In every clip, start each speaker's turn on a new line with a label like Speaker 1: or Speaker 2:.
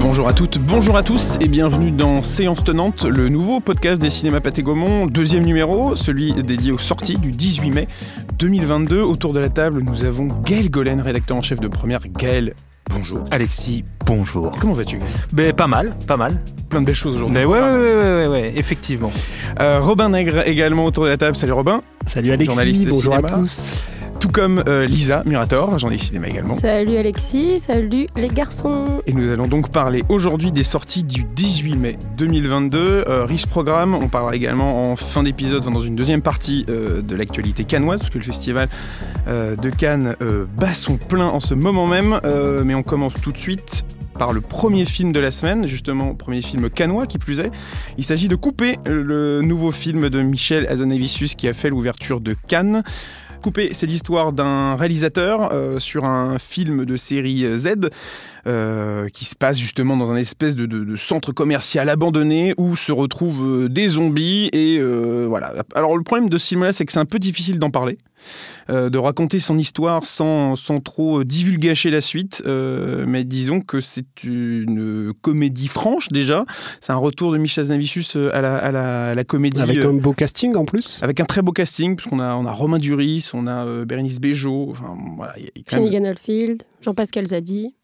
Speaker 1: Bonjour à toutes, bonjour à tous et bienvenue dans Séance Tenante, le nouveau podcast des cinémas Pathé Gaumont, deuxième numéro, celui dédié aux sorties du 18 mai 2022. Autour de la table, nous avons Gaël Golen, rédacteur en chef de première. Gaël, bonjour.
Speaker 2: Alexis, bonjour.
Speaker 1: Comment vas-tu
Speaker 2: Ben, pas mal, pas mal.
Speaker 1: Plein de belles choses aujourd'hui.
Speaker 2: Mais ouais, ouais, ouais, ouais, ouais, ouais, effectivement.
Speaker 1: Euh, Robin Nègre également autour de la table. Salut Robin.
Speaker 3: Salut Alexis,
Speaker 1: Journaliste
Speaker 3: bonjour
Speaker 1: cinéma.
Speaker 3: à tous.
Speaker 1: Tout comme euh, Lisa Murator, journaliste cinéma également.
Speaker 4: Salut Alexis, salut les garçons.
Speaker 1: Et nous allons donc parler aujourd'hui des sorties du 18 mai 2022. Euh, riche programme, on parlera également en fin d'épisode, enfin, dans une deuxième partie euh, de l'actualité cannoise, parce que le festival euh, de Cannes bat son plein en ce moment même. Mais on commence tout de suite par le premier film de la semaine, justement, premier film cannois qui plus est. Il s'agit de Coupé, le nouveau film de Michel Hazanavicius qui a fait l'ouverture de Cannes. Coupé, c'est l'histoire d'un réalisateur euh, sur un film de série Z euh, qui se passe justement dans un espèce de, centre commercial abandonné où se retrouvent euh, des zombies et voilà. Alors le problème de ce film-là, c'est que c'est un peu difficile d'en parler, euh, de raconter son histoire sans, sans trop divulgacher la suite, euh, mais disons que c'est une comédie franche déjà. C'est un retour de Michel Navicius à la, à la, à la comédie.
Speaker 3: Avec
Speaker 1: euh,
Speaker 3: un beau casting en plus.
Speaker 1: avec un très beau casting, puisqu'on a, on a Romain Duris, on a euh, Bérénice Bejo, enfin voilà, il y a- y a
Speaker 4: Finnegan Oldfield, Jean-Pascal Zadi.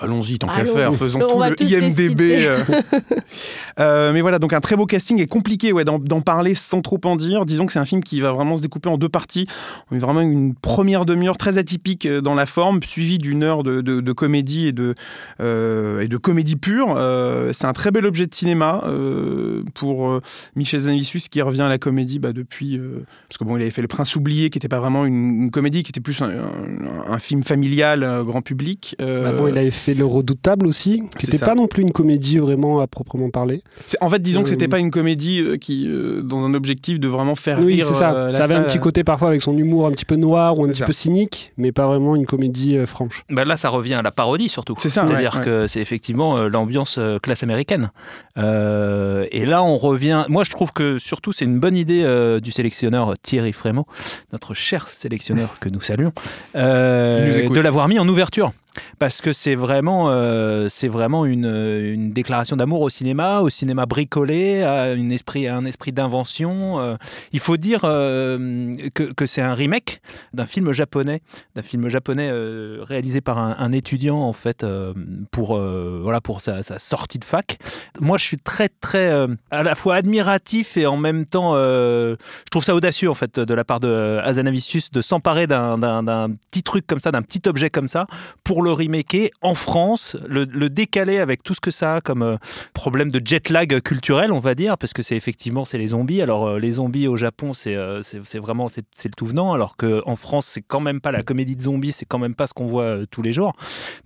Speaker 1: Allons-y, tant qu'à faire, faisons
Speaker 4: On
Speaker 1: tout le IMDB. euh. Mais voilà, donc un très beau casting et compliqué ouais, d'en d'en parler sans trop en dire. Disons que c'est un film qui va vraiment se découper en deux parties. On a vraiment une première demi-heure très atypique euh, dans la forme, suivie d'une heure de, de- de comédie et de, euh, et de comédie pure. Euh, c'est un très bel objet de cinéma euh, pour euh, Michel Zanavicius qui revient à la comédie bah, depuis... euh, parce que bon, il avait fait Le Prince oublié, qui n'était pas vraiment une, une comédie, qui était plus un, un- un film familial, euh, grand public. Euh,
Speaker 3: Avant, il avait fait Le Redoutable aussi, qui n'était pas non plus une comédie vraiment à proprement parler.
Speaker 1: En fait, disons que
Speaker 3: Euh,
Speaker 1: c'était pas une comédie euh, qui, euh, dans un objectif de vraiment faire
Speaker 3: Oui,
Speaker 1: rire.
Speaker 3: c'est ça.
Speaker 1: euh,
Speaker 3: ça avait un petit côté parfois avec son humour un petit peu noir ou un petit
Speaker 1: ça.
Speaker 3: peu cynique, mais pas vraiment une comédie euh, franche.
Speaker 2: Ben là, ça revient à la parodie surtout.
Speaker 1: C'est ça,
Speaker 2: C'est-à-dire
Speaker 1: ouais, ouais.
Speaker 2: que c'est effectivement euh, l'ambiance euh, classe américaine. Euh, et là, on revient. Moi, je trouve que surtout, c'est une bonne idée euh, du sélectionneur Thierry Frémaux, notre cher sélectionneur que nous saluons, euh, de l'avoir mis en ouverture. Parce que c'est vraiment, euh, vraiment une, une déclaration d'amour au cinéma, au cinéma bricolé, à, une esprit, à un esprit d'invention. euh. il faut dire euh, que, que c'est un remake d'un film japonais, d'un film japonais réalisé par un, étudiant en fait pour voilà pour sa, sortie de fac. Moi, je suis très très à la fois admiratif et en même temps, je trouve ça audacieux en fait de la part de Hazanavicius de s'emparer d'un petit truc comme ça, d'un petit objet comme ça pour le remaker en France, le, le décaler avec tout ce que ça a comme euh, problème de jet lag culturel, on va dire, parce que c'est effectivement c'est les zombies. Alors euh, les zombies au Japon, c'est euh, vraiment c'est le tout venant, alors que en France c'est quand même pas la comédie de zombies, c'est quand même pas ce qu'on voit tous les jours.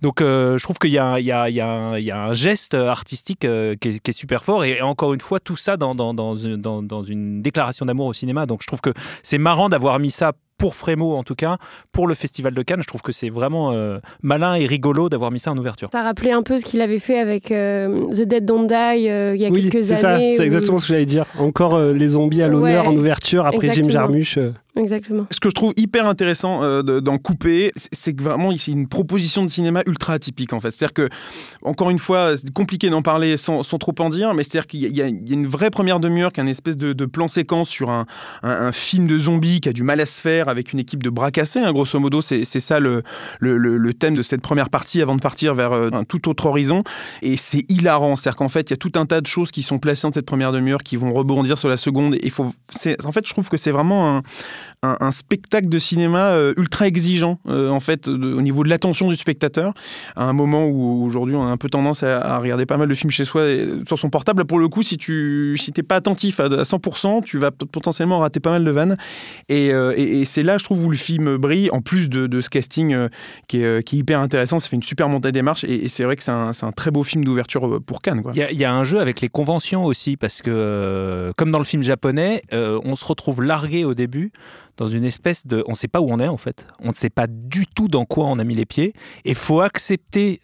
Speaker 2: Donc je trouve qu'il y, y, y, a un- geste artistique qui, est, super fort et encore une fois tout ça dans, dans, dans une déclaration d'amour au cinéma. Donc je trouve que c'est marrant d'avoir mis ça pour Frémo en tout cas, pour le Festival de Cannes. Je trouve que c'est vraiment euh, malin et rigolo d'avoir mis ça en ouverture.
Speaker 4: Ça rappelait un peu ce qu'il avait fait avec euh, The Dead Don't Die euh, il y a
Speaker 3: oui,
Speaker 4: quelques
Speaker 3: c'est ça,
Speaker 4: années.
Speaker 3: c'est
Speaker 4: où-
Speaker 3: exactement ce que j'allais dire. Encore euh, les zombies à l'honneur
Speaker 4: Ouais,
Speaker 3: en ouverture après Jim. Jarmusch.
Speaker 4: Exactement.
Speaker 1: Ce que je trouve hyper intéressant euh, de- d'en couper, c'est- que vraiment c'est une proposition de cinéma ultra atypique en fait. C'est-à-dire que, encore une fois, c'est compliqué d'en parler sans, trop en dire, mais c'est-à-dire qu'il y, a- une vraie première demi-heure qui est une espèce de, plan séquence sur un, un- un film de zombies qui a du mal à se faire avec une équipe de bras cassés. hein. grosso modo, c'est ça le, thème de cette première partie avant de partir vers euh, un tout autre horizon. Et c'est hilarant. C'est-à-dire qu'en fait, il y a tout un tas de choses qui sont placées dans cette première demi-heure qui vont rebondir sur la seconde. Et en fait, je trouve que c'est vraiment un, un, spectacle de cinéma euh, ultra exigeant euh, en fait au niveau de l'attention du spectateur à un moment où aujourd'hui on a un peu tendance à, regarder pas mal de films chez soi et, sur son portable pour le coup si tu si pas attentif à, à 100% tu vas potentiellement rater pas mal de vannes et, euh, c'est là je trouve où le film brille en plus de, ce casting euh, qui, est, euh, qui est hyper intéressant ça fait une super montée des marches et, c'est vrai que c'est un, un très beau film d'ouverture euh, pour Cannes.
Speaker 2: Il y, a, un jeu avec les conventions aussi, parce que, euh, comme dans le film japonais, euh, on se retrouve largué au début dans une espèce de... On ne sait pas où on est, en fait. On ne sait pas du tout dans quoi on a mis les pieds. Et faut accepter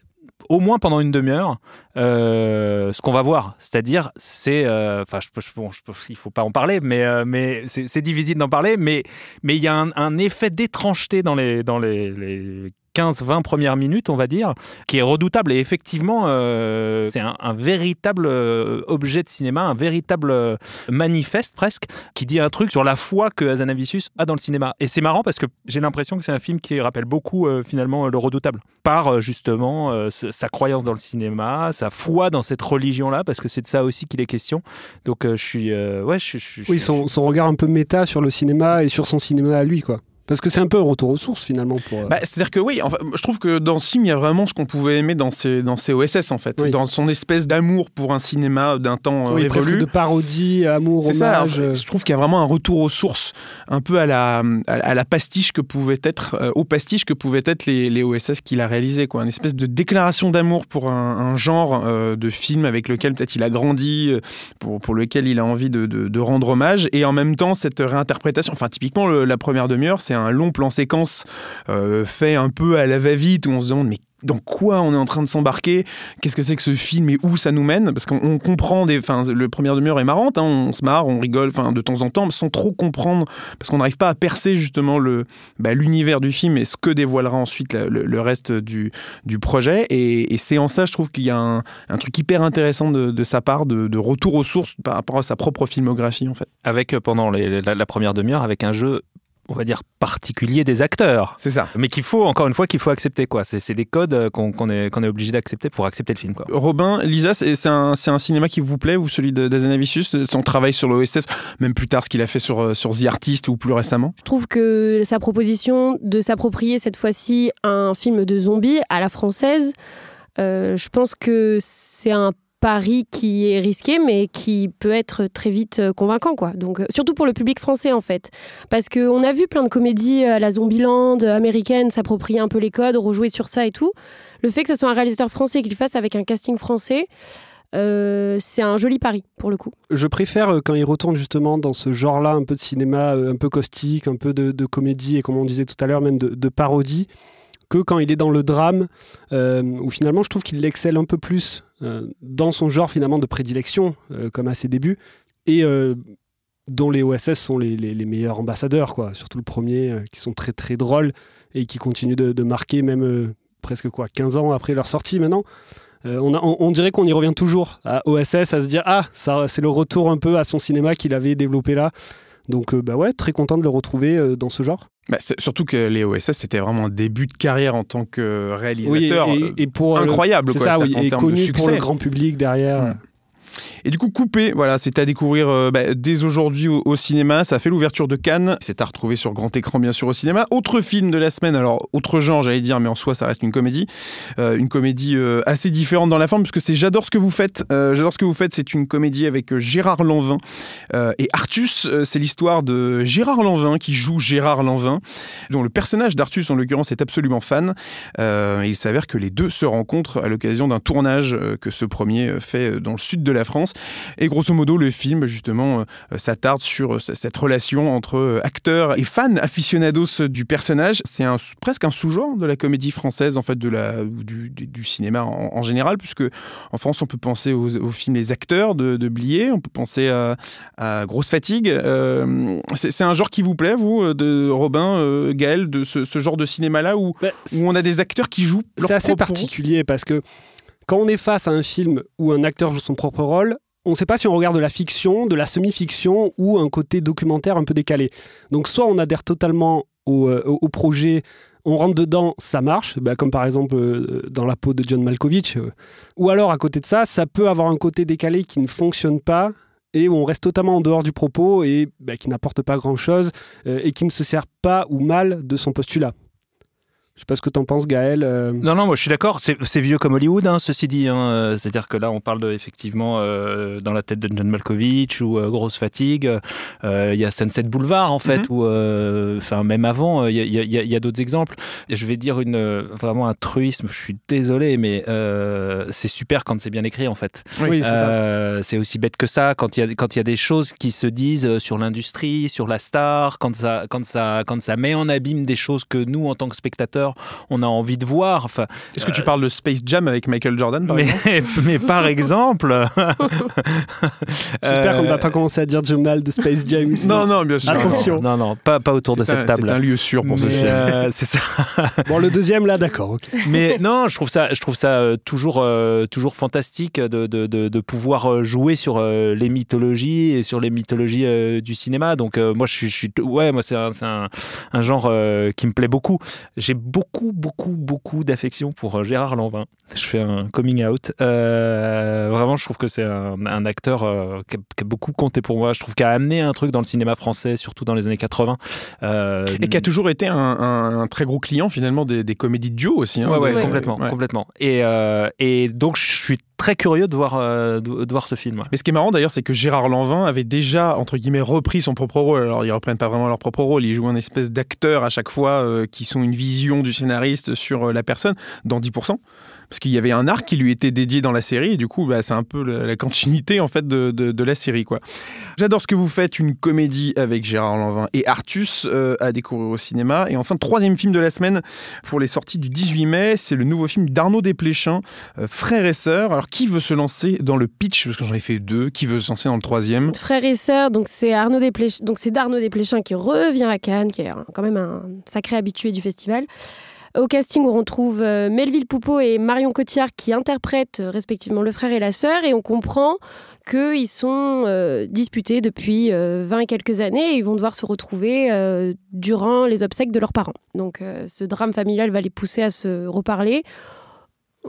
Speaker 2: au moins pendant une demi-heure, euh, ce qu'on va voir. C'est-à-dire, c'est, euh, enfin, je, bon, il faut pas en parler, mais, euh, mais c'est difficile d'en parler, mais mais il y a un, effet d'étrangeté dans les dans les 15-20 premières minutes, on va dire, qui est redoutable. Et effectivement, euh, c'est un, un, véritable euh, objet de cinéma, un véritable euh, manifeste presque, qui dit un truc sur la foi que Azanavicius a dans le cinéma. Et c'est marrant parce que j'ai l'impression que c'est un film qui rappelle beaucoup euh, finalement le redoutable, par justement euh, sa croyance dans le cinéma, sa foi dans cette religion-là, parce que c'est de ça aussi qu'il est question. Donc je suis... ouais, je, je,
Speaker 3: oui, son, son regard un peu méta sur le cinéma et sur son cinéma à lui, quoi. Parce que c'est un peu un retour aux sources finalement. Pour...
Speaker 1: Bah, C'est-à-dire que oui, enfin, je trouve que dans ce film, il y a vraiment ce qu'on pouvait aimer dans ces, dans ces OSS en fait.
Speaker 3: Oui.
Speaker 1: Dans son espèce d'amour pour un cinéma d'un temps
Speaker 3: oui,
Speaker 1: euh,
Speaker 3: presque de parodie, amour,
Speaker 1: ça,
Speaker 3: hommage.
Speaker 1: en fait, je trouve qu'il y a vraiment un retour aux sources, un peu à la, à, la pastiche que pouvait être, euh, au pastiche que pouvaient être les, les OSS qu'il a réalisé, quoi. Une espèce de déclaration d'amour pour un, un genre euh, de film avec lequel peut-être il a grandi, euh, pour, pour lequel il a envie de, de, de, rendre hommage, et en même temps cette réinterprétation. Enfin, typiquement, le, la première demi-heure, c'est un long plan séquence euh, fait un peu à la va-vite où on se demande mais dans quoi on est en train de s'embarquer? Qu'est-ce que c'est que ce film et où ça nous mène? Parce qu'on comprend des. Enfin, le première demi-heure est marrante, hein, on se marre, on rigole, enfin, de temps en temps, sans trop comprendre, parce qu'on n'arrive pas à percer justement le bah, l'univers du film et ce que dévoilera ensuite le, reste du, du projet. Et, c'est en ça, je trouve qu'il y a un, truc hyper intéressant de, sa part, de, retour aux sources par rapport à sa propre filmographie, en fait.
Speaker 2: Avec pendant les, la première demi-heure, avec un jeu on va dire particulier des acteurs.
Speaker 1: C'est ça.
Speaker 2: Mais qu'il faut encore une fois qu'il faut accepter quoi. C'est des codes qu'on qu est, qu est obligé d'accepter pour accepter le film quoi.
Speaker 1: Robin, Lisa, c'est un, un cinéma qui vous plaît ou celui d'Azanavicius, son travail sur l'OSS, même plus tard ce qu'il a fait sur sur The Artist ou plus récemment?
Speaker 4: Je trouve que sa proposition de s'approprier cette fois-ci un film de zombies à la française, euh, je pense que c'est un pari qui est risqué, mais qui peut être très vite euh, convaincant, quoi. Donc, euh, surtout pour le public français, en fait. Parce qu'on a vu plein de comédies à la Zombieland américaine s'approprier un peu les codes, rejouer sur ça et tout. Le fait que ce soit un réalisateur français qui le fasse avec un casting français, euh, c'est un joli pari pour le coup.
Speaker 3: Je préfère euh, quand il retourne justement dans ce genre-là, un peu de cinéma, euh, un peu caustique, un peu de, comédie et comme on disait tout à l'heure, même de, parodie, que quand il est dans le drame, euh, où finalement je trouve qu'il excelle un peu plus euh, dans son genre finalement de prédilection, euh, comme à ses débuts, et dont les OSS sont les, meilleurs ambassadeurs, quoi. Surtout le premier, qui sont très très drôles et qui continuent de, marquer même presque quoi 15 ans après leur sortie maintenant. On, on, dirait qu'on y revient toujours à OSS, à se dire ah ça c'est le retour un peu à son cinéma qu'il avait développé là. Donc euh, bah ouais, très content de le retrouver euh, dans ce genre.
Speaker 1: Bah, surtout que les OSS c'était vraiment un début de carrière en tant que réalisateur
Speaker 3: oui, et, et, pour
Speaker 1: incroyable.
Speaker 3: C'est ça, oui, et connu pour le grand public derrière.
Speaker 1: Et du coup, Coupé, voilà, c'est à découvrir euh, bah, dès aujourd'hui au, cinéma. Ça fait l'ouverture de Cannes. C'est à retrouver sur grand écran, bien sûr, au cinéma. Autre film de la semaine, alors autre genre, j'allais dire, mais en soi, ça reste une comédie. Euh, une comédie euh, assez différente dans la forme, puisque c'est J'adore ce que vous faites. J'adore ce que vous faites, c'est une comédie avec Gérard Lanvin et Artus. c'est l'histoire de Gérard Lanvin qui joue Gérard Lanvin, dont le personnage d'Artus, en l'occurrence, est absolument fan. il s'avère que les deux se rencontrent à l'occasion d'un tournage que ce premier fait dans le sud de la France. Et grosso modo, le film, justement, euh, s'attarde sur euh, cette relation entre euh, acteurs et fans aficionados du personnage. C'est un, presque un sous-genre de la comédie française, en fait, de la, du, cinéma en, en, général, puisque en France, on peut penser aux, aux films Les Acteurs de, de, Blier, on peut penser à, à Grosse Fatigue. Euh, c'est un genre qui vous plaît, vous, de Robin, euh, Gaël, de ce, ce, genre de cinéma-là, où, bah, où on a des acteurs qui jouent
Speaker 3: C'est assez particulier, parce que quand on est face à un film où un acteur joue son propre rôle, on ne sait pas si on regarde de la fiction, de la semi-fiction ou un côté documentaire un peu décalé. Donc soit on adhère totalement au, euh, projet, on rentre dedans, ça marche, bah, comme par exemple euh, dans la peau de John Malkovich, euh, ou alors à côté de ça, ça peut avoir un côté décalé qui ne fonctionne pas et où on reste totalement en dehors du propos et bah, qui n'apporte pas grand-chose et qui ne se sert pas ou mal de son postulat. Je sais pas ce que t'en penses, Gaël. Euh...
Speaker 2: Non, non, moi je suis d'accord. C'est vieux comme Hollywood, hein, ceci dit. Hein. C'est-à-dire que là, on parle de, effectivement euh, dans la tête de John Malkovich ou euh, Grosse Fatigue. Il euh, y a Sunset Boulevard, en fait, mm -hmm. ou enfin même avant, il y a, y a, y a d'autres exemples. Et je vais dire une vraiment un truisme. Je suis désolé, mais c'est super quand c'est bien écrit, en fait.
Speaker 3: Oui,
Speaker 2: c'est aussi bête que ça. Quand il y a quand il y a des choses qui se disent sur l'industrie, sur la star, quand ça quand ça quand ça met en abîme des choses que nous, en tant que spectateurs on a envie de voir. Enfin,
Speaker 1: Est-ce que tu parles de Space Jam avec Michael Jordan par
Speaker 2: mais,
Speaker 1: exemple?
Speaker 2: mais par exemple,
Speaker 3: J'espère qu'on ne va
Speaker 2: euh,
Speaker 3: pas commencer à dire du mal de Space Jam ici.
Speaker 1: Non, non, bien sûr.
Speaker 3: Attention.
Speaker 2: Non, non, pas, pas autour de
Speaker 1: un-
Speaker 2: cette table.
Speaker 1: C'est un lieu sûr pour ce
Speaker 2: Mais,
Speaker 1: film.
Speaker 2: euh, c'est ça.
Speaker 3: Bon, le deuxième, là, d'accord.
Speaker 2: Mais non, je trouve ça, je trouve ça euh, toujours, euh, toujours fantastique de, de, de, de pouvoir euh, jouer sur euh, les mythologies et sur les mythologies euh, du cinéma. Donc euh, moi, je suis, je suis, ouais, moi c'est un, c'est un, un genre euh, qui me plaît beaucoup. J'ai beaucoup, beaucoup, beaucoup d'affection pour euh, Gérard Lanvin. Je fais un coming out. Euh, vraiment, je trouve que c'est un, un acteur euh, qui, a, qui a beaucoup compté pour moi. Je trouve qu'il a amené un truc dans le cinéma français, surtout dans les années 80. Euh,
Speaker 1: Et qui a toujours été un, un- un très gros client finalement des, des comédies de duo aussi. hein,
Speaker 2: Ouais, ouais, complètement,
Speaker 1: ouais.
Speaker 2: complètement. Et, et donc, je suis très curieux de voir, euh, de, voir ce film.
Speaker 1: Mais ce qui est marrant d'ailleurs, c'est que Gérard Lanvin avait déjà, entre guillemets, repris son propre rôle. Alors, ils reprennent pas vraiment leur propre rôle, ils jouent un espèce d'acteur à chaque fois euh, qui sont une vision du scénariste sur euh, la personne, dans 10%. Parce qu'il y avait un arc qui lui était dédié dans la série, et du coup, bah, c'est un peu la, continuité en fait de, de- la série. quoi. J'adore ce que vous faites, une comédie avec Gérard Lanvin et Artus euh, à découvrir au cinéma. Et enfin, troisième film de la semaine pour les sorties du 18 mai, c'est le nouveau film d'Arnaud Desplechin, euh, Frères et Sœurs. Alors, qui veut se lancer dans le pitch? Parce que j'en ai fait deux. Qui veut se lancer dans le troisième?
Speaker 4: Frères et sœurs, donc c'est Arnaud Desplechin, donc c'est d'Arnaud Desplechin qui revient à Cannes, qui est quand même un sacré habitué du festival. Au casting, on retrouve euh, Melville Poupeau et Marion Cotillard qui interprètent euh, respectivement le frère et la sœur, et on comprend qu'ils sont euh, disputés depuis euh, 20 et quelques années et ils vont devoir se retrouver durant les obsèques de leurs parents. Donc ce drame familial va les pousser à se reparler.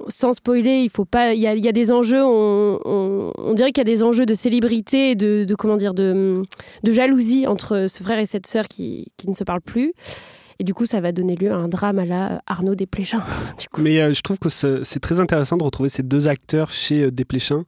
Speaker 4: Sans spoiler, il faut pas. Il y a, des enjeux. On, dirait qu'il y a des enjeux de célébrité, et de, comment dire, de, jalousie entre ce frère et cette sœur qui ne se parlent plus. Et du coup, ça va donner lieu à un drame à la Arnaud Desplechin.
Speaker 3: Mais euh, je trouve que c'est c'est très intéressant de retrouver ces deux acteurs chez euh, Desplechin.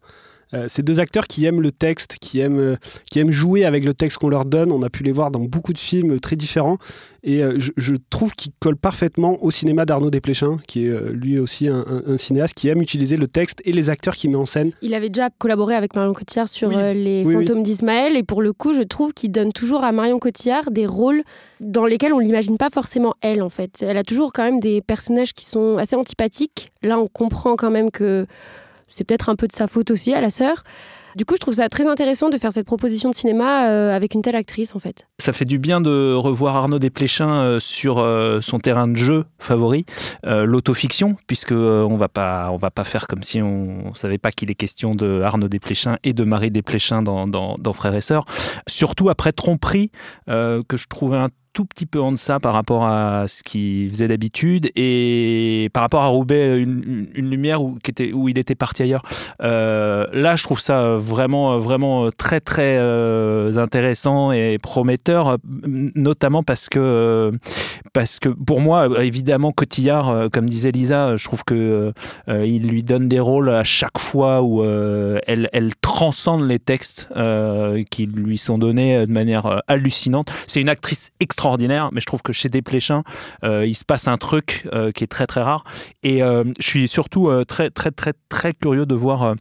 Speaker 3: Euh, ces deux acteurs qui aiment le texte, qui aiment, euh, qui aiment jouer avec le texte qu'on leur donne. On a pu les voir dans beaucoup de films très différents. Et euh, je, je trouve qu'ils collent parfaitement au cinéma d'Arnaud Desplechin, qui est euh, lui aussi un, un- un cinéaste qui aime utiliser le texte et les acteurs qu'il met en scène.
Speaker 4: Il avait déjà collaboré avec Marion Cotillard sur
Speaker 3: Oui.
Speaker 4: euh, Les
Speaker 3: Oui, oui.
Speaker 4: fantômes d'Ismaël. Et pour le coup, je trouve qu'il donne toujours à Marion Cotillard des rôles dans lesquels on l'imagine pas forcément elle, en fait. Elle a toujours quand même des personnages qui sont assez antipathiques. Là, on comprend quand même que c'est peut-être un peu de sa faute aussi à la sœur. Du coup, je trouve ça très intéressant de faire cette proposition de cinéma euh, avec une telle actrice, en fait.
Speaker 2: Ça fait du bien de revoir Arnaud Desplechin euh, sur euh, son terrain de jeu favori, l'autofiction, puisque on va pas, on va pas faire comme si on, savait pas qu'il est question de Arnaud Desplechin et de Marie Desplechin dans, dans, dans Frères et Sœurs. Surtout après Tromperie, que je trouvais un tout petit peu en deçà par rapport à ce qu'il faisait d'habitude et par rapport à Roubaix, une, une- lumière où, il était parti ailleurs. Euh, là, je trouve ça vraiment, vraiment très, très euh, intéressant et prometteur, euh, notamment parce que, euh, parce que pour moi, évidemment, Cotillard, euh, comme disait Lisa, je trouve que euh, il lui donne des rôles à chaque fois où euh, elle, elle transcende les textes euh, qui lui sont donnés de manière euh, hallucinante. C'est une actrice extraordinaire, mais je trouve que chez Desplechin, euh, il se passe un truc euh, qui est très très rare. Et euh, je suis surtout très très très très curieux de voir.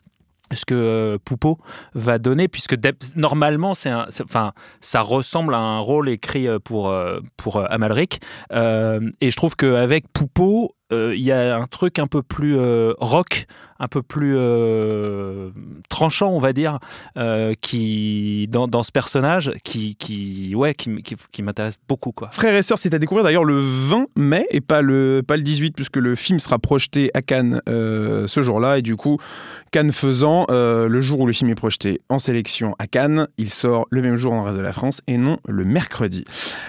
Speaker 2: ce que Poupeau va donner, puisque normalement, c'est enfin, ça ressemble à un rôle écrit pour, pour Amalric. Et je trouve qu'avec Poupeau, il y a un truc un peu plus euh, rock, un peu plus euh, tranchant, on va dire, euh, qui, dans, dans ce personnage, qui, qui, ouais, qui, qui, m'intéresse beaucoup. Quoi.
Speaker 1: Frères et sœurs, c'est à découvrir d'ailleurs le 20 mai et pas le, pas le 18, puisque le film sera projeté à Cannes euh, ce jour-là. Et du coup, Cannes faisant, euh, le jour où le film est projeté en sélection à Cannes, il sort le même jour le reste de la France et non le mercredi.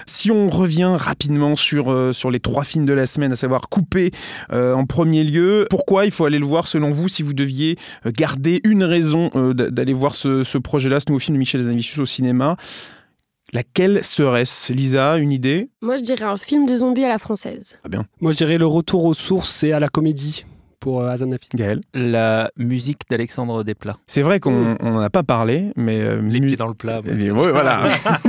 Speaker 1: Si on revient rapidement sur, euh, sur les trois films de la semaine, à savoir Coupé euh, en premier lieu, pourquoi il faut aller le voir selon vous si vous deviez euh, garder une raison euh, d'aller voir ce, ce projet-là, ce nouveau film de Michel Zanavicius au cinéma? Laquelle serait-ce? Lisa, une idée?
Speaker 4: Moi, je dirais un film de zombies à la française.
Speaker 3: Moi, je dirais le retour aux sources et à la comédie. Pour euh, Azanafi.
Speaker 1: Gaël
Speaker 2: La musique d'Alexandre Desplat.
Speaker 1: C'est vrai qu'on n'en a pas parlé, mais... euh,
Speaker 2: Les
Speaker 1: mu-
Speaker 2: pieds dans le plat.
Speaker 1: bien, ouais, voilà.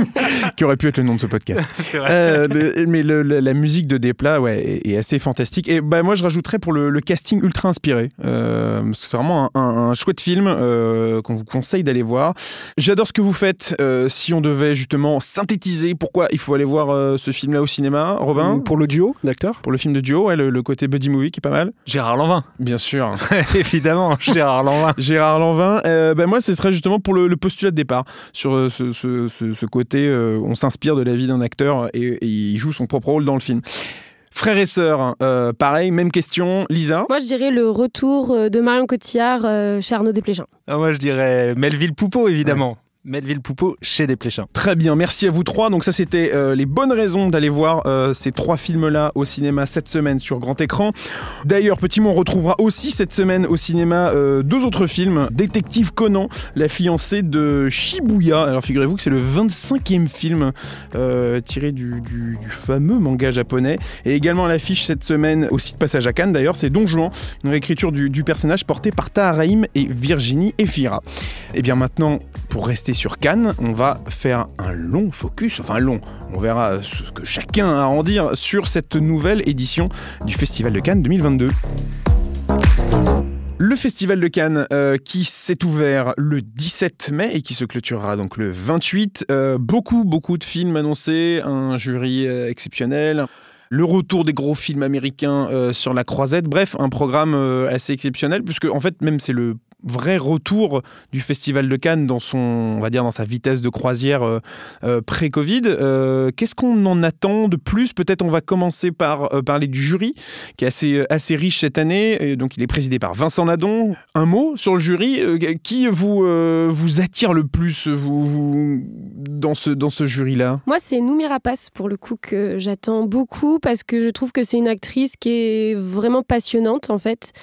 Speaker 1: qui aurait pu être le nom de ce podcast. Euh, le- mais le- le- la musique de Desplat ouais, est, est assez fantastique. Et bah, moi, je rajouterais pour le, le casting ultra inspiré. Euh, c'est vraiment un, un- un chouette film euh, qu'on vous conseille d'aller voir. J'adore ce que vous faites. Euh, si on devait justement synthétiser pourquoi il faut aller voir euh, ce film-là au cinéma, Robin
Speaker 3: Pour le duo d'acteurs
Speaker 1: pour le film de duo, ouais, le, le côté buddy movie qui est pas mal.
Speaker 2: Gérard Lanvin.
Speaker 1: Bien sûr.
Speaker 2: Évidemment, Gérard Lanvin.
Speaker 1: Gérard Lanvin, euh, ben moi, ce serait justement pour le, le postulat de départ, sur euh, ce, ce- ce- ce côté, euh, on s'inspire de la vie d'un acteur et, et il joue son propre rôle dans le film. Frères et sœurs, euh, pareil, même question. Lisa?
Speaker 4: Moi, je dirais le retour de Marion Cotillard euh, chez Arnaud Desplechin.
Speaker 2: Ah, moi, je dirais Melville Poupeau, évidemment. Melville Poupeau chez Desplechin.
Speaker 1: Très bien, merci à vous trois. Donc ça, c'était euh, les bonnes raisons d'aller voir euh, ces trois films-là au cinéma cette semaine sur grand écran. D'ailleurs, petit mot, on retrouvera aussi cette semaine au cinéma euh, deux autres films. Détective Conan, la fiancée de Shibuya. Alors figurez-vous que c'est le 25e film tiré du, fameux manga japonais. Et également à l'affiche cette semaine, aussi de passage à Cannes d'ailleurs, c'est Don Juan, une réécriture du, personnage porté par Taharaim et Virginie Efira. Et bien maintenant, pour rester sur Cannes, on va faire un long focus, enfin long, on verra ce que chacun a à en dire sur cette nouvelle édition du Festival de Cannes 2022. Le Festival de Cannes euh, qui s'est ouvert le 17 mai et qui se clôturera donc le 28. Euh, beaucoup, beaucoup de films annoncés, un jury euh, exceptionnel. Le retour des gros films américains sur la croisette. Bref, un programme assez exceptionnel puisque en fait même c'est le vrai retour du Festival de Cannes dans son, on va dire, dans sa vitesse de croisière euh, euh, pré-Covid. Euh, Qu'est-ce qu'on en attend de plus? Peut-être on va commencer par parler du jury, qui est assez, assez riche cette année. Et donc il est présidé par Vincent Nadon. Un mot sur le jury Qui vous, vous attire le plus vous, dans ce, dans ce jury-là?
Speaker 4: Moi, c'est Noumi Rapace, pour le coup, que j'attends beaucoup parce que je trouve que c'est une actrice qui est vraiment passionnante, en fait.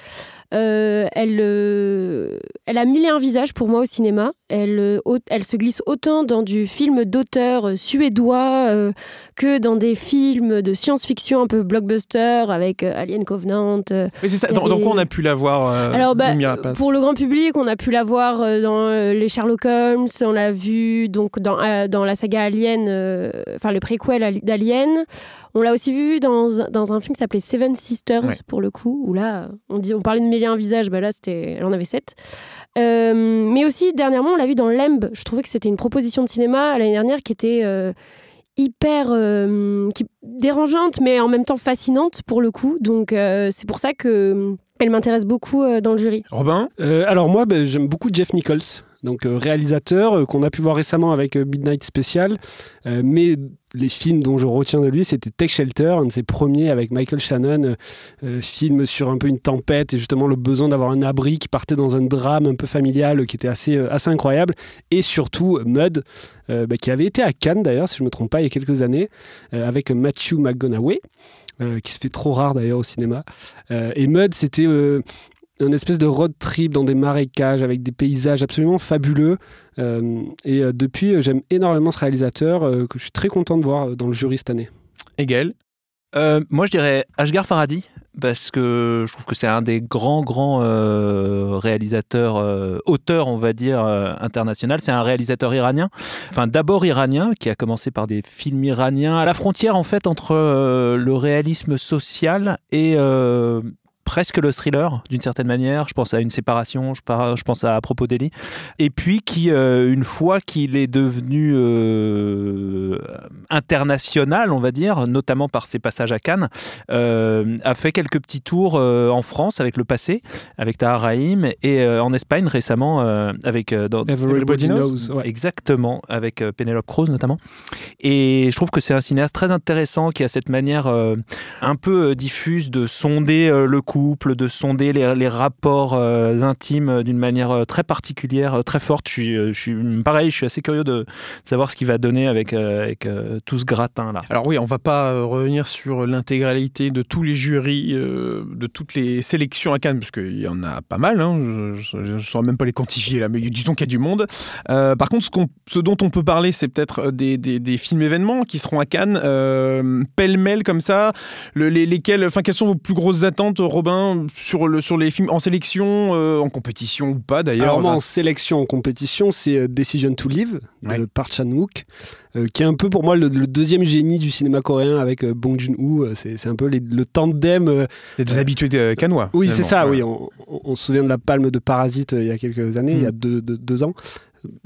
Speaker 4: Euh, elle, euh, elle a mille et un visages pour moi au cinéma. Elle, euh, elle se glisse autant dans du film d'auteur suédois que dans des films de science-fiction un peu blockbuster avec euh, Alien Covenant. euh.
Speaker 1: Oui, c'est ça. Dans, quoi on a pu la voir euh,
Speaker 4: Alors, bah, pour le grand public, on a pu la voir euh, dans euh, les Sherlock Holmes, on l'a vu donc dans, euh, dans la saga Alien, euh, enfin le préquel Ali- d'Alien. On l'a aussi vu dans, dans un film qui s'appelait Seven Sisters,
Speaker 1: Ouais.
Speaker 4: pour le coup, où là, on, dit, on parlait de mêler un visage, bah là, c'était, elle en avait sept. Euh, mais aussi, dernièrement, on l'a vu dans Lemb. Je trouvais que c'était une proposition de cinéma l'année dernière qui était euh, hyper euh, qui- dérangeante, mais en même temps fascinante, pour le coup. Donc, euh, c'est pour ça que euh, elle m'intéresse beaucoup euh, dans le jury.
Speaker 1: Robin
Speaker 3: Euh, alors moi, ben, j'aime beaucoup Jeff Nichols, donc euh, réalisateur euh, qu'on a pu voir récemment avec euh, Midnight Special. Euh, mais les films dont je retiens de lui, c'était Tech Shelter, un de ses premiers avec Michael Shannon, euh, euh, film sur un peu une tempête et justement le besoin d'avoir un abri qui partait dans un drame un peu familial qui était assez, euh, incroyable. Et surtout Mud, ben, qui avait été à Cannes d'ailleurs, si je ne me trompe pas, il y a quelques années, avec Matthew McConaughey. euh, qui se fait trop rare d'ailleurs au cinéma. Et Mud, c'était un espèce de road trip dans des marécages avec des paysages absolument fabuleux. Euh, et euh, depuis, euh, j'aime énormément ce réalisateur euh, que je suis très content de voir euh, dans le jury cette année.
Speaker 1: Gaël?
Speaker 2: Euh, moi, je dirais Ashgar Farhadi, parce que je trouve que c'est un des grands, grands euh, réalisateurs, euh, auteurs, on va dire, euh, international. C'est un réalisateur iranien, enfin d'abord iranien, qui a commencé par des films iraniens, à la frontière, en fait, entre euh, le réalisme social et... presque le thriller d'une certaine manière. Je pense à une séparation, je, par- je pense à à propos d'Eli. Et puis qui, euh, une fois qu'il est devenu euh, international, on va dire, notamment par ses passages à Cannes, euh, a fait quelques petits tours en France avec le passé, avec Tahar Rahim, et en Espagne récemment avec dans-
Speaker 3: Everybody Knows. ouais.
Speaker 2: Exactement, avec Penelope Cruz notamment. Et je trouve que c'est un cinéaste très intéressant qui a cette manière un peu diffuse de sonder le de sonder les, rapports euh, intimes euh, d'une manière euh, très particulière, très forte. Je suis, suis pareil, je suis assez curieux de savoir ce qu'il va donner avec, tout ce gratin là.
Speaker 1: Alors oui, on va pas revenir sur l'intégralité de tous les jurys, de toutes les sélections à Cannes, parce qu'il y en a pas mal. hein, je ne saurais même pas les quantifier là, mais disons qu'il y a du monde. Par contre, ce, dont on peut parler, c'est peut-être des, films événements qui seront à Cannes, pêle-mêle comme ça. Le- les, lesquels, enfin, quelles sont vos plus grosses attentes, Robin, sur, le, sur les films en sélection, euh, en compétition ou pas d'ailleurs
Speaker 3: Alors moi, en sélection, en compétition, c'est euh, Decision to Live de
Speaker 1: Ouais.
Speaker 3: Park Chan-wook, euh, qui est un peu pour moi le, le deuxième génie du cinéma coréen avec euh, Bong Joon-ho. C'est c'est un peu les- le tandem. euh,
Speaker 1: Des habitués canois.
Speaker 3: oui, c'est ça. Oui, on, on- on se souvient de la palme de Parasite il y a quelques années, il y a deux, deux- deux ans.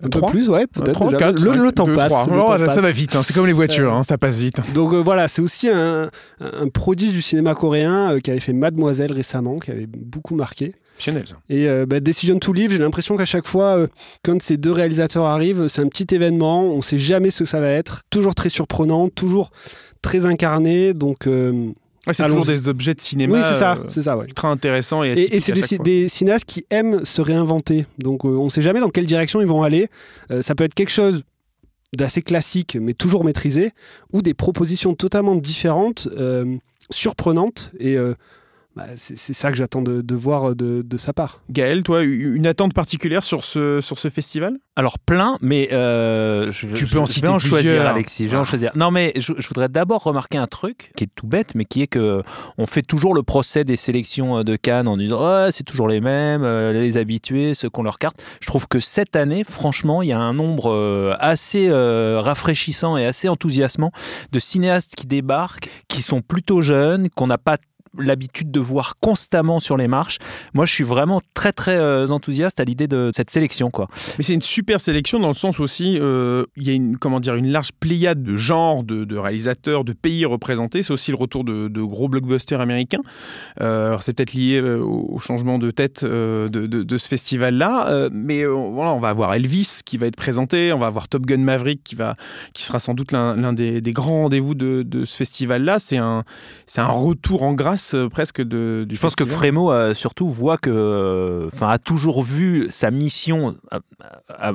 Speaker 3: Un peu plus, ouais, peut-être. Le, temps passe. le
Speaker 1: Oh, ça va vite, hein, c'est comme les voitures, hein, ça passe vite.
Speaker 3: Donc euh, voilà, c'est aussi un, un prodige du cinéma coréen euh, qui avait fait Mademoiselle récemment, qui avait beaucoup marqué.
Speaker 1: Exceptionnel.
Speaker 3: Et euh, bah, Decision to Live, j'ai l'impression qu'à chaque fois, quand ces deux réalisateurs arrivent, c'est un petit événement, on sait jamais ce que ça va être, toujours très surprenant, toujours très incarné, donc
Speaker 1: Ouais, c'est toujours des objets de cinéma
Speaker 3: oui c'est ça,
Speaker 1: euh,
Speaker 3: c'est ça, ouais.
Speaker 1: ultra intéressants et,
Speaker 3: Et, c'est des, cinéastes qui aiment se réinventer, donc euh, on ne sait jamais dans quelle direction ils vont aller. Euh, ça peut être quelque chose d'assez classique, mais toujours maîtrisé, ou des propositions totalement différentes, surprenantes, et bah, c'est ça que j'attends de, de voir de, de sa part.
Speaker 1: Gaël, toi, une attente particulière sur ce, sur ce festival?
Speaker 2: Alors plein, mais euh, je,
Speaker 1: Tu
Speaker 2: je-
Speaker 1: peux en
Speaker 2: je
Speaker 1: citer
Speaker 2: vais en choisir,
Speaker 1: plusieurs.
Speaker 2: Alexis. Je vais en
Speaker 1: Ah.
Speaker 2: choisir. Non, mais je, je voudrais d'abord remarquer un truc qui est tout bête, mais qui est que on fait toujours le procès des sélections euh, de Cannes en disant oh, c'est toujours les mêmes, euh, les habitués, ceux qu'on leur carte. Je trouve que cette année, franchement, il y a un nombre euh, assez euh, rafraîchissant et assez enthousiasmant de cinéastes qui débarquent, qui sont plutôt jeunes, qu'on n'a pas l'habitude de voir constamment sur les marches. Moi, je suis vraiment très très euh, enthousiaste à l'idée de cette sélection, quoi.
Speaker 1: Mais c'est une super sélection dans le sens aussi euh, il y a une comment dire une large pléiade de genres, de, réalisateurs, de pays représentés. C'est aussi le retour de, gros blockbusters américains. Euh, alors c'est peut-être lié au changement de tête de, ce festival-là, mais voilà, on va avoir Elvis qui va être présenté, on va avoir Top Gun Maverick qui va qui sera sans doute l'un des, des grands rendez-vous de, de ce festival-là. C'est un c'est un retour en grâce euh, presque de. Du
Speaker 2: Je pense que. Frémo euh, surtout voit que, euh, enfin, a toujours vu sa mission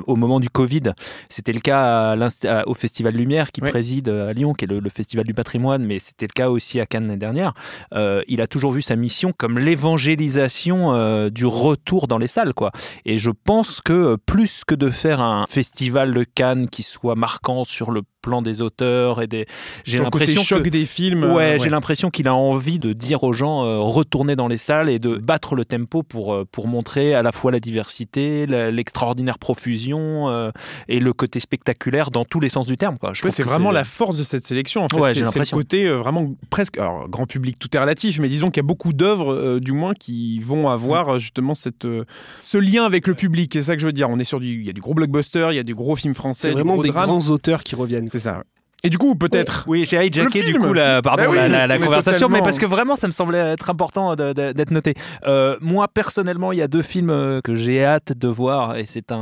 Speaker 2: au moment du Covid. C'était le cas à au Festival Lumière qui préside à Lyon, qui est le, le festival du patrimoine, mais c'était le cas aussi à Cannes l'année dernière. Euh, il a toujours vu sa mission comme l'évangélisation euh, du retour dans les salles, quoi. Et je pense que plus que de faire un festival de Cannes qui soit marquant sur le plan des auteurs et des, j'ai l'impression
Speaker 1: choc
Speaker 2: que
Speaker 1: des films.
Speaker 2: Ouais,
Speaker 1: euh,
Speaker 2: j'ai l'impression qu'il a envie de dire aux gens euh, retournez dans les salles et de battre le tempo pour, euh, pour montrer à la fois la diversité, l'extraordinaire profusion euh, et le côté spectaculaire dans tous les sens du terme. Quoi. Je
Speaker 1: Ouais, c'est vraiment la force de cette sélection. En fait.
Speaker 2: Ouais,
Speaker 1: C'est- le côté euh, vraiment presque, alors grand public, tout est relatif, mais disons qu'il y a beaucoup d'œuvres, euh, du moins, qui vont avoir euh, justement cette, euh, ce lien avec le public. C'est ça que je veux dire. On est sur du, il y a du gros blockbuster, il y a du gros film français,
Speaker 3: C'est vraiment
Speaker 1: gros
Speaker 3: des
Speaker 1: drame.
Speaker 3: grands auteurs qui reviennent.
Speaker 1: C'est ça. ouais. Et du coup, peut-être.
Speaker 2: Oui, j'ai hijacké du coup la, pardon,
Speaker 1: Bah oui,
Speaker 2: la, la- la
Speaker 1: on est
Speaker 2: conversation, mais parce que vraiment ça me semblait être important d'être noté. Euh, moi personnellement, il y a deux films euh, que j'ai hâte de voir et c'est un,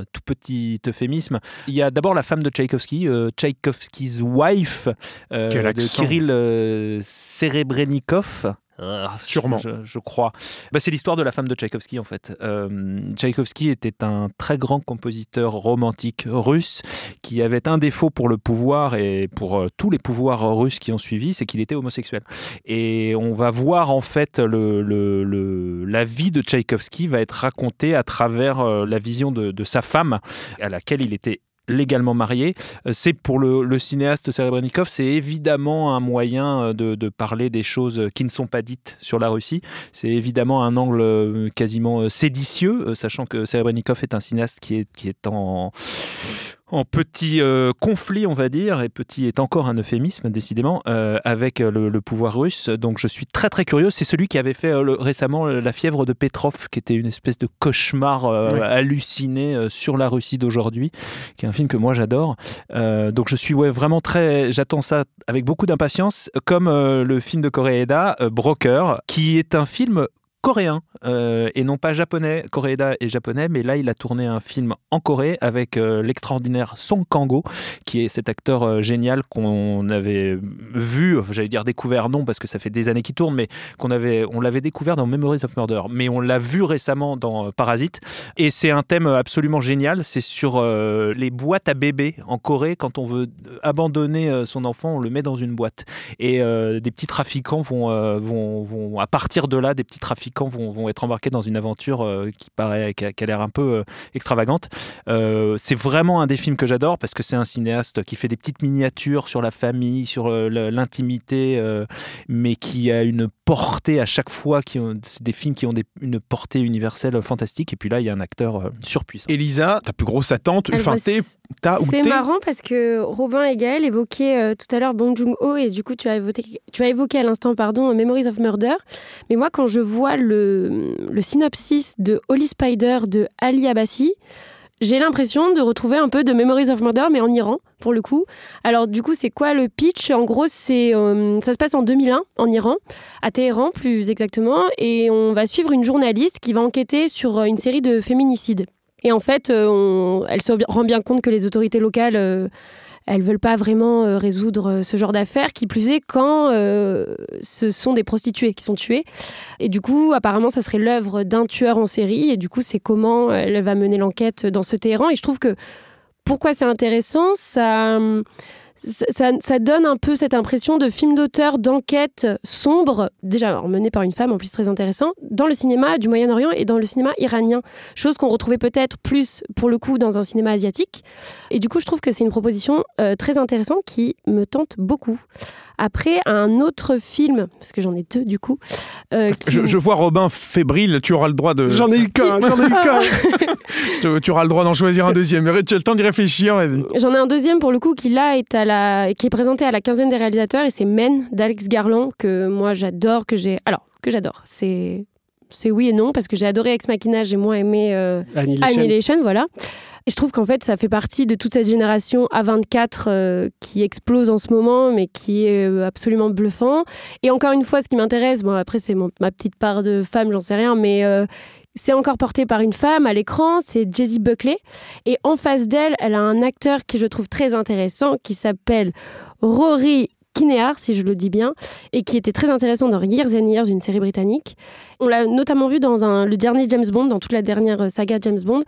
Speaker 2: un tout petit euphémisme. Il y a d'abord La femme de Tchaïkovski, euh, Tchaïkovski's Wife, euh, de. Kirill Serebrennikov. Euh,
Speaker 1: Sûrement.
Speaker 2: Je, je crois. Bah, c'est l'histoire de la femme de Tchaïkovski en fait. Euh, Tchaïkovski était un très grand compositeur romantique russe qui avait un défaut pour le pouvoir et pour euh, tous les pouvoirs russes qui ont suivi, c'est qu'il était homosexuel. Et on va voir en fait le, le- le- la vie de Tchaïkovski va être racontée à travers euh, la vision de, de sa femme à laquelle il était légalement marié. Euh, C'est pour le, cinéaste Serebrennikov, c'est évidemment un moyen euh, de, parler des choses qui ne sont pas dites sur la Russie. C'est évidemment un angle euh, quasiment euh, séditieux, euh, sachant que Serebrennikov est un cinéaste qui est, qui est en, en petit euh, conflit, on va dire, et petit est encore un euphémisme, décidément, euh, avec le, le pouvoir russe. Donc je suis très très curieux. C'est celui qui avait fait euh, le- récemment La fièvre de Petrov, qui était une espèce de cauchemar
Speaker 1: Oui.
Speaker 2: halluciné sur la Russie d'aujourd'hui, qui est un film que moi j'adore. Donc je suis ouais, vraiment très. J'attends ça avec beaucoup d'impatience, comme le film de Koreeda, Broker, qui est un film coréen euh, et non pas japonais. Koreeda est japonais, mais là il a tourné un film en Corée avec euh, l'extraordinaire Song Kang-ho, qui est cet acteur euh, génial qu'on avait vu, j'allais dire découvert non parce que ça fait des années qu'il tourne, mais qu'on avait, on l'avait découvert dans Memories of Murder, mais on l'a vu récemment dans Parasite et c'est un thème absolument génial. C'est sur les boîtes à bébés en Corée quand on veut abandonner son enfant, on le met dans une boîte et des petits trafiquants vont, vont, vont à partir de là des petits trafiquants vont, être embarqués dans une aventure euh, qui paraît qui a, l'air un peu euh, extravagante. Euh, c'est vraiment un des films que j'adore parce que c'est un cinéaste qui fait des petites miniatures sur la famille, sur l'intimité, mais qui a une portée à chaque fois, qui ont, des films qui ont une portée universelle fantastique. Et puis là, il y a un acteur surpuissant.
Speaker 1: Elisa, ta plus grosse attente, enfin,
Speaker 4: C'est marrant parce que Robin et Gaël évoquaient tout à l'heure Bong Joon-ho et du coup, tu as évoqué, tu as évoqué à l'instant, pardon, Memories of Murder. Mais moi, quand je vois le, synopsis de Holy Spider de Ali Abbasi, j'ai l'impression de retrouver un peu de Memories of Murder, mais en Iran, pour le coup. Alors, du coup, c'est quoi le pitch? En gros, c'est euh, ça se passe en 2001, en Iran, à Téhéran plus exactement, et on va suivre une journaliste qui va enquêter sur euh, une série de féminicides. Et en fait, euh, elle se rend bien compte que les autorités locales elles veulent pas vraiment euh, résoudre euh, ce genre d'affaires, qui plus est quand euh, ce sont des prostituées qui sont tuées. Et du coup, apparemment, ça serait l'œuvre d'un tueur en série. Et du coup, c'est comment elle va mener l'enquête dans ce Téhéran. Et je trouve que pourquoi c'est intéressant, ça ça, donne un peu cette impression de film d'auteur, d'enquête sombre, déjà mené par une femme en plus très intéressant, dans le cinéma du Moyen-Orient et dans le cinéma iranien. Chose qu'on retrouvait peut-être plus pour le coup dans un cinéma asiatique. Et du coup, je trouve que c'est une proposition euh, très intéressante qui me tente beaucoup. Après, un autre film, parce que j'en ai deux du coup.
Speaker 1: Euh, je, vois Robin fébrile, tu auras le droit de.
Speaker 3: J'en ai eu qu'un, j'en ai eu qu'un.
Speaker 1: tu auras le droit d'en choisir un deuxième. Tu as le temps d'y réfléchir, vas-y.
Speaker 4: J'en ai un deuxième pour le coup qui là est, à la... qui est présenté à la quinzaine des réalisateurs et c'est Men d'Alex Garland que moi j'adore, que j'ai. Alors, que j'adore. C'est c'est oui et non parce que j'ai adoré Ex Machina, j'ai moins aimé euh, Annihilation. voilà. Et je trouve qu'en fait, ça fait partie de toute cette génération A24 euh, qui explose en ce moment, mais qui est euh, absolument bluffant. Et encore une fois, ce qui m'intéresse, bon, après, c'est ma petite part de femme, j'en sais rien, mais euh, c'est encore porté par une femme à l'écran, c'est Jessie Buckley. Et en face d'elle, elle a un acteur qui je trouve très intéressant, qui s'appelle Rory Kinear, si je le dis bien, et qui était très intéressant dans Years and Years, une série britannique. On l'a notamment vu dans le dernier James Bond, dans toute la dernière saga James Bond.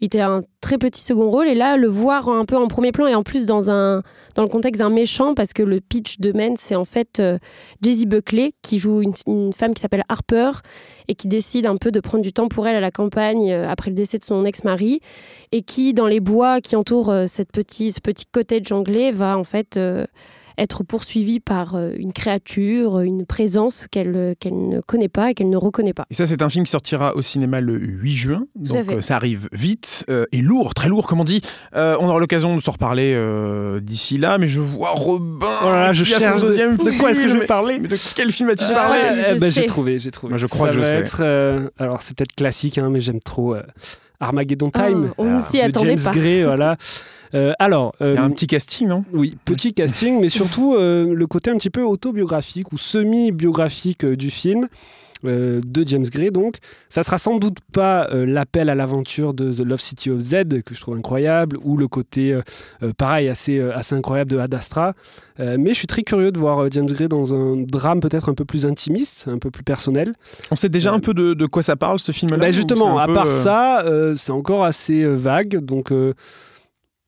Speaker 4: Il était un très petit second rôle, et là, le voir un peu en premier plan, et en plus dans, le contexte d'un méchant, parce que le pitch de Men, c'est en fait euh, Buckley, qui joue une, femme qui s'appelle Harper, et qui décide un peu de prendre du temps pour elle à la campagne euh, après le décès de son ex-mari, et qui, dans les bois qui entourent euh, cette petit, ce petit cottage anglais, va en fait... Être poursuivie par euh, une créature, une présence qu'elle euh, qu'elle ne connaît pas et qu'elle ne reconnaît pas.
Speaker 1: Et ça, c'est un film qui sortira au cinéma le 8 juin. Donc euh, ça arrive vite et lourd, très lourd, comme on dit. on aura l'occasion de s'en reparler d'ici là, mais je vois Robin.
Speaker 3: Oh là là, je cherche deuxième de, quoi est-ce que je vais parler
Speaker 1: mais De quel film as-tu parlé
Speaker 3: eh ben, J'ai trouvé, j'ai trouvé.
Speaker 1: Moi, je crois que je sais.
Speaker 3: Être, alors, c'est peut-être classique, hein, mais j'aime trop Armageddon ah, Time.
Speaker 4: on ne s'y attendait
Speaker 3: James Gray, voilà.
Speaker 1: Euh, alors, il y a un euh, petit casting, non?
Speaker 3: Oui, petit casting, mais surtout euh, le côté un petit peu autobiographique ou semi-biographique du film. De James Gray donc. Ça sera sans doute pas l'appel à l'aventure de The Love City of Z que je trouve incroyable ou le côté pareil assez, assez incroyable de Ad Astra. mais je suis très curieux de voir James Gray dans un drame peut-être un peu plus intimiste, un peu plus personnel.
Speaker 1: On sait déjà un peu de, quoi ça parle ce film-là
Speaker 3: bah, Justement, à part ça, c'est encore assez vague donc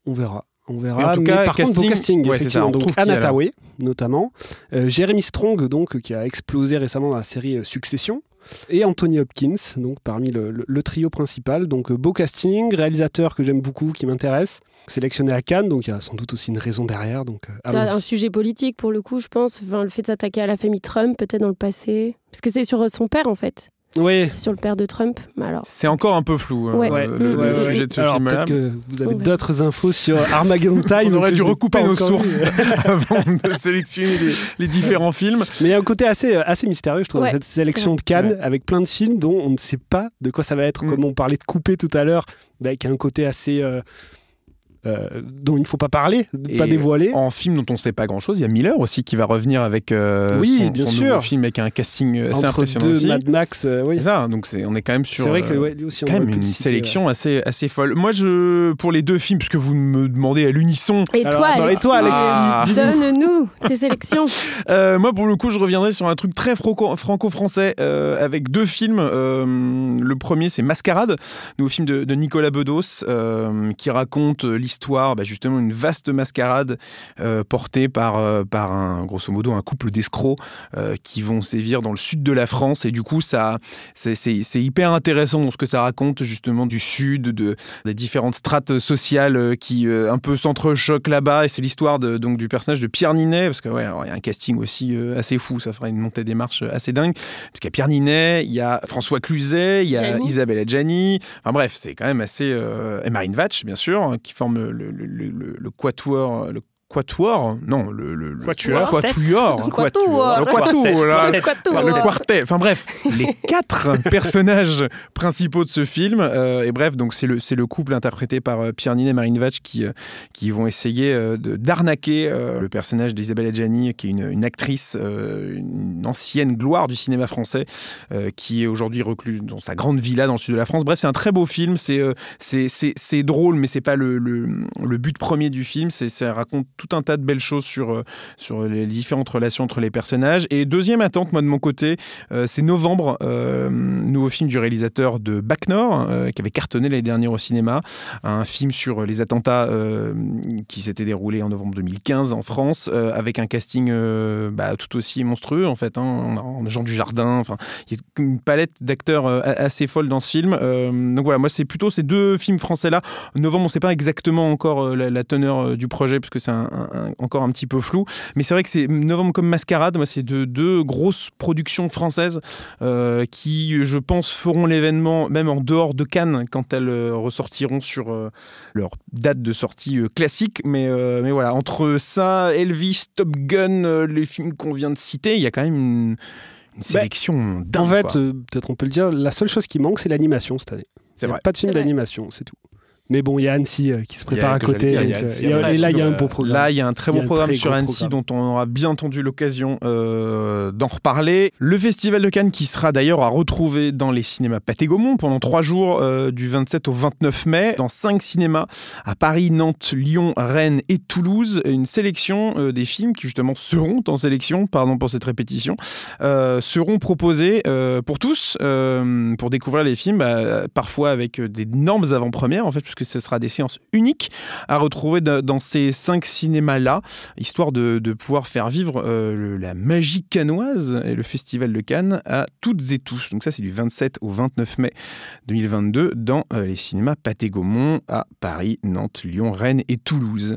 Speaker 3: on verra. On verra.
Speaker 1: en tout cas,
Speaker 3: par
Speaker 1: casting,
Speaker 3: contre, casting, effectivement. donc, Anna notamment. Euh, Jeremy Strong, donc, qui a explosé récemment dans la série euh, Succession. Et Anthony Hopkins, donc parmi le, trio principal. Donc euh, beau casting, réalisateur que j'aime beaucoup, qui m'intéresse, sélectionné à Cannes, donc il y a sans doute aussi une raison derrière. Donc
Speaker 4: un sujet politique pour le coup, je pense. Enfin, le fait de s'attaquer à la famille Trump, peut-être dans le passé, parce que c'est sur son père en fait.
Speaker 3: Oui.
Speaker 4: Sur le père de Trump. Alors...
Speaker 1: C'est encore un peu flou, hein, le, sujet de ce
Speaker 3: film Peut-être que vous avez d'autres infos sur Armageddon Time.
Speaker 1: On aurait dû recouper nos sources avant de sélectionner les, différents films.
Speaker 3: Mais il y a un côté assez, assez mystérieux, je trouve, cette sélection de Cannes, avec plein de films dont on ne sait pas de quoi ça va être. Mm. Comme on parlait de couper tout à l'heure, avec un côté assez. Euh, euh, dont il ne faut pas parler,
Speaker 1: Et
Speaker 3: pas dévoiler.
Speaker 1: En film dont on ne sait pas grand-chose, il y a Miller aussi qui va revenir avec euh,
Speaker 3: Oui,
Speaker 1: son,
Speaker 3: bien
Speaker 1: son
Speaker 3: sûr.
Speaker 1: nouveau film avec un casting assez
Speaker 3: Entre
Speaker 1: impressionnant
Speaker 3: deux
Speaker 1: aussi.
Speaker 3: Mad Max, euh, oui.
Speaker 1: C'est ça, donc c'est, on est quand même sur
Speaker 3: C'est vrai que
Speaker 1: euh,
Speaker 3: ouais, lui aussi, on
Speaker 1: quand même une sélection assez, assez folle. Moi, je, pour les deux films, puisque vous me demandez à l'unisson,
Speaker 4: Et
Speaker 3: Alors,
Speaker 4: toi,
Speaker 3: et
Speaker 4: Alexis,
Speaker 3: toi, Alexis,
Speaker 1: Ah.
Speaker 3: dis-nous.
Speaker 4: donne-nous tes sélections.
Speaker 1: Euh, moi, pour le coup, je reviendrai sur un truc très franco- franco-français euh, avec deux films. Euh, le premier, c'est Mascarade, nouveau film de, de Nicolas Bedos, euh, qui raconte euh, l'histoire, bah, justement, une vaste mascarade euh, portée par, euh, par un, grosso modo, un couple d'escrocs euh, qui vont sévir dans le sud de la France. Et du coup, ça, c'est, hyper intéressant ce que ça raconte, justement, du sud, de, des différentes strates sociales qui un peu s'entrechoquent là-bas. Et c'est l'histoire donc, du personnage de Pierre Ninet, parce que ouais, alors, il y a un casting aussi assez fou, ça fera une montée des marches assez dingue. Parce qu'il y a Pierre Ninet, il y a François Cluzet, il y a
Speaker 4: Gianni.
Speaker 1: Isabelle Adjani. Enfin bref, c'est quand même assez. et Marine Vatch, bien sûr, hein, qui forme le, le, le, le- quatuor. Le Quatuor Non, le, le, le
Speaker 3: Quatuor.
Speaker 1: Quatuor.
Speaker 4: Quatuor.
Speaker 1: Le quatuor, là.
Speaker 4: Le
Speaker 1: quartet. Enfin bref, les quatre personnages principaux de ce film. euh, et bref, donc c'est le c'est le couple interprété par euh, Pierre Ninet et Marine Vatch qui euh, qui vont essayer euh, de d'arnaquer euh, le personnage d'Isabelle Adjani, qui est une, une actrice, euh, une ancienne gloire du cinéma français, euh, qui est aujourd'hui recluse dans sa grande villa dans le sud de la France. Bref, c'est un très beau film. C'est euh, c'est c'est c'est drôle, mais c'est pas le, le le but premier du film. C'est ça raconte tout un tas de belles choses sur euh, sur les différentes relations entre les personnages. Et deuxième attente, moi de mon côté, euh, c'est Novembre, euh, nouveau film du réalisateur de Bac Nord, euh, qui avait cartonné l'année dernière au cinéma, un film sur les attentats qui s'étaient déroulés en novembre 2015 en France, avec un casting bah, tout aussi monstrueux en fait, hein, a Jean Dujardin, enfin il y a une palette d'acteurs assez folle dans ce film. Donc voilà, moi c'est plutôt ces deux films français là. Novembre, on ne sait pas exactement encore la, la teneur du projet parce que c'est un- un- un- encore un petit peu flou. Mais c'est vrai que c'est Novembre comme Mascarade, moi c'est de deux grosses productions françaises euh, qui, je pense, feront l'événement même en dehors de Cannes quand elles euh, ressortiront sur euh, leur date de sortie euh, classique. Mais, euh, mais voilà, entre ça, Elvis, Top Gun, euh, les films qu'on vient de citer, il y a quand même une, une sélection dingue.
Speaker 3: En fait, euh, peut-être on peut le dire, la seule chose qui manque, c'est l'animation cette année.
Speaker 1: c'est
Speaker 3: Il n'y
Speaker 1: vrai.
Speaker 3: pas de film d'animation, c'est tout. Mais bon, il y a Annecy euh, qui se prépare à côté.
Speaker 1: dire, il y
Speaker 3: donc,
Speaker 1: a
Speaker 3: euh,
Speaker 1: Annecy
Speaker 3: il y a-
Speaker 1: après,
Speaker 3: et là, il y a un beau
Speaker 1: euh,
Speaker 3: programme.
Speaker 1: Là, il y a un très
Speaker 3: un
Speaker 1: programme
Speaker 3: très
Speaker 1: sur Annecy
Speaker 3: programme.
Speaker 1: dont on aura bien entendu l'occasion euh, d'en reparler. Le Festival de Cannes qui sera d'ailleurs à retrouver dans les cinémas Pathé Gaumont pendant trois jours euh, du 27 au 29 mai dans cinq cinémas à Paris, Nantes, Lyon, Rennes et Toulouse. Une sélection euh, des films qui justement seront en sélection, pardon pour cette répétition, euh, seront proposés euh, pour tous euh, pour découvrir les films, bah, parfois avec euh, d'énormes avant-premières en fait, puisque ce sera des séances uniques à retrouver da- dans ces cinq cinémas-là, histoire de, pouvoir faire vivre euh, la magie canoise et le Festival de Cannes à toutes et tous. Donc ça, c'est du 27 au 29 mai 2022 dans euh, les cinémas Pathé Gaumont à Paris, Nantes, Lyon, Rennes et Toulouse.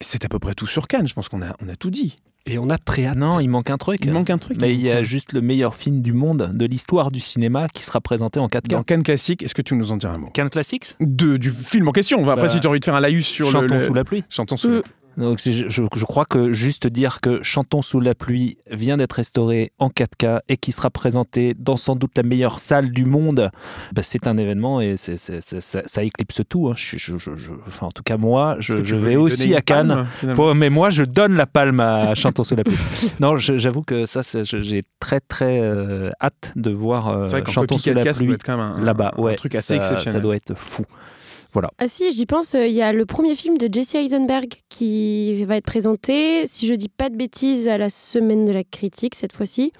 Speaker 1: C'est à peu près tout sur Cannes, je pense qu'on a, a tout dit.
Speaker 3: Et on a très hâte.
Speaker 2: Non, il manque un truc.
Speaker 1: Il manque un truc.
Speaker 2: Mais il y a juste le meilleur film du monde, de l'histoire du cinéma, qui sera présenté en 4K.
Speaker 1: Dans Cannes Classique, est-ce que tu nous en diras un mot?
Speaker 2: Cannes Classics
Speaker 1: de, Du film en question. Après,
Speaker 2: Bah,
Speaker 1: si tu as envie de faire un laïus sur le-
Speaker 2: Chantons
Speaker 1: le...
Speaker 2: sous la pluie.
Speaker 1: Chantons sous la
Speaker 4: Mm.
Speaker 1: pluie.
Speaker 2: Donc je, je crois que juste dire que Chantons sous la pluie vient d'être restauré en 4K et qui sera présenté dans sans doute la meilleure salle du monde, bah, c'est un événement et ça, ça éclipse tout. hein. Je je- enfin, en tout cas moi, je, vais aussi à Cannes.
Speaker 1: palme, finalement
Speaker 2: Pour- mais moi, je donne la palme à Chantons sous la pluie. Non, j'avoue que ça, j'ai très très euh, hâte de voir euh, Chantons sous la pluie
Speaker 1: un,
Speaker 2: là-bas.
Speaker 1: un
Speaker 2: Ouais,
Speaker 1: truc assez
Speaker 2: ça,
Speaker 1: exceptionnel.
Speaker 2: Ça doit être fou.
Speaker 4: Ah si, j'y pense, euh, il y a le premier film de Jesse Eisenberg qui va être présenté, si je dis pas de bêtises, à la semaine de la critique cette fois-ci.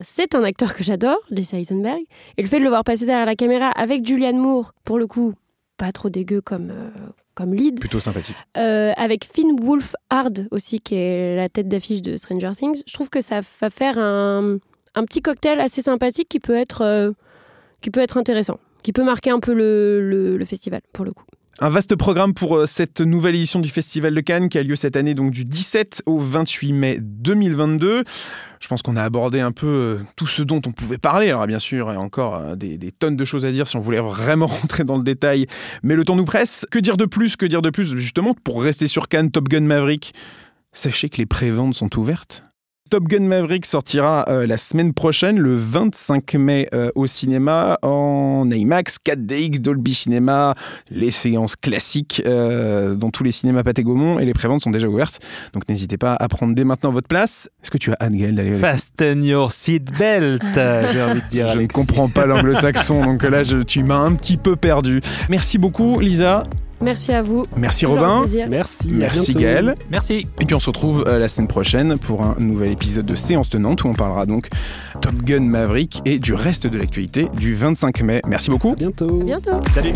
Speaker 4: C'est un acteur que j'adore, Jesse Eisenberg, et le fait de le voir passer derrière la caméra avec Julianne Moore, pour le coup, pas trop dégueu comme, euh, comme lead,
Speaker 1: Plutôt sympathique.
Speaker 4: euh, avec Finn Wolfhard aussi, qui est la tête d'affiche de Stranger Things, je trouve que ça va faire un, un petit cocktail assez sympathique qui peut être, euh, qui peut être intéressant, qui peut marquer un peu le, festival, pour le coup.
Speaker 1: Un vaste programme pour euh, cette nouvelle édition du Festival de Cannes qui a lieu cette année donc du 17 au 28 mai 2022. Je pense qu'on a abordé un peu euh, tout ce dont on pouvait parler. Alors bien sûr, il y a encore euh, des, des tonnes de choses à dire si on voulait vraiment rentrer dans le détail, mais le temps nous presse. Que dire de plus? Que dire de plus? Justement, pour rester sur Cannes, Top Gun Maverick, sachez que les préventes sont ouvertes. Top Gun Maverick sortira euh, la semaine prochaine, le 25 mai euh, au cinéma, en IMAX, 4DX, Dolby Cinema, les séances classiques euh, dans tous les cinémas Pathé Gaumont et les préventes sont déjà ouvertes. Donc n'hésitez pas à prendre dès maintenant votre place. Est-ce que tu as hâte, Gaël, d'aller
Speaker 2: Fasten your seatbelt, j'ai envie de dire.
Speaker 1: Je ne comprends pas l'anglo-saxon, donc là, je- tu m'as un petit peu perdu. Merci beaucoup, Lisa.
Speaker 4: Merci à vous.
Speaker 1: Merci,
Speaker 4: Toujours
Speaker 1: Robin.
Speaker 4: plaisir.
Speaker 3: Merci.
Speaker 1: Merci. Gaël.
Speaker 2: Merci.
Speaker 1: Et puis on se retrouve euh, la semaine prochaine pour un nouvel épisode de Séance Tenante où on parlera donc Top Gun Maverick et du reste de l'actualité du 25 mai. Merci beaucoup.
Speaker 3: À bientôt.
Speaker 4: À bientôt.
Speaker 2: Salut.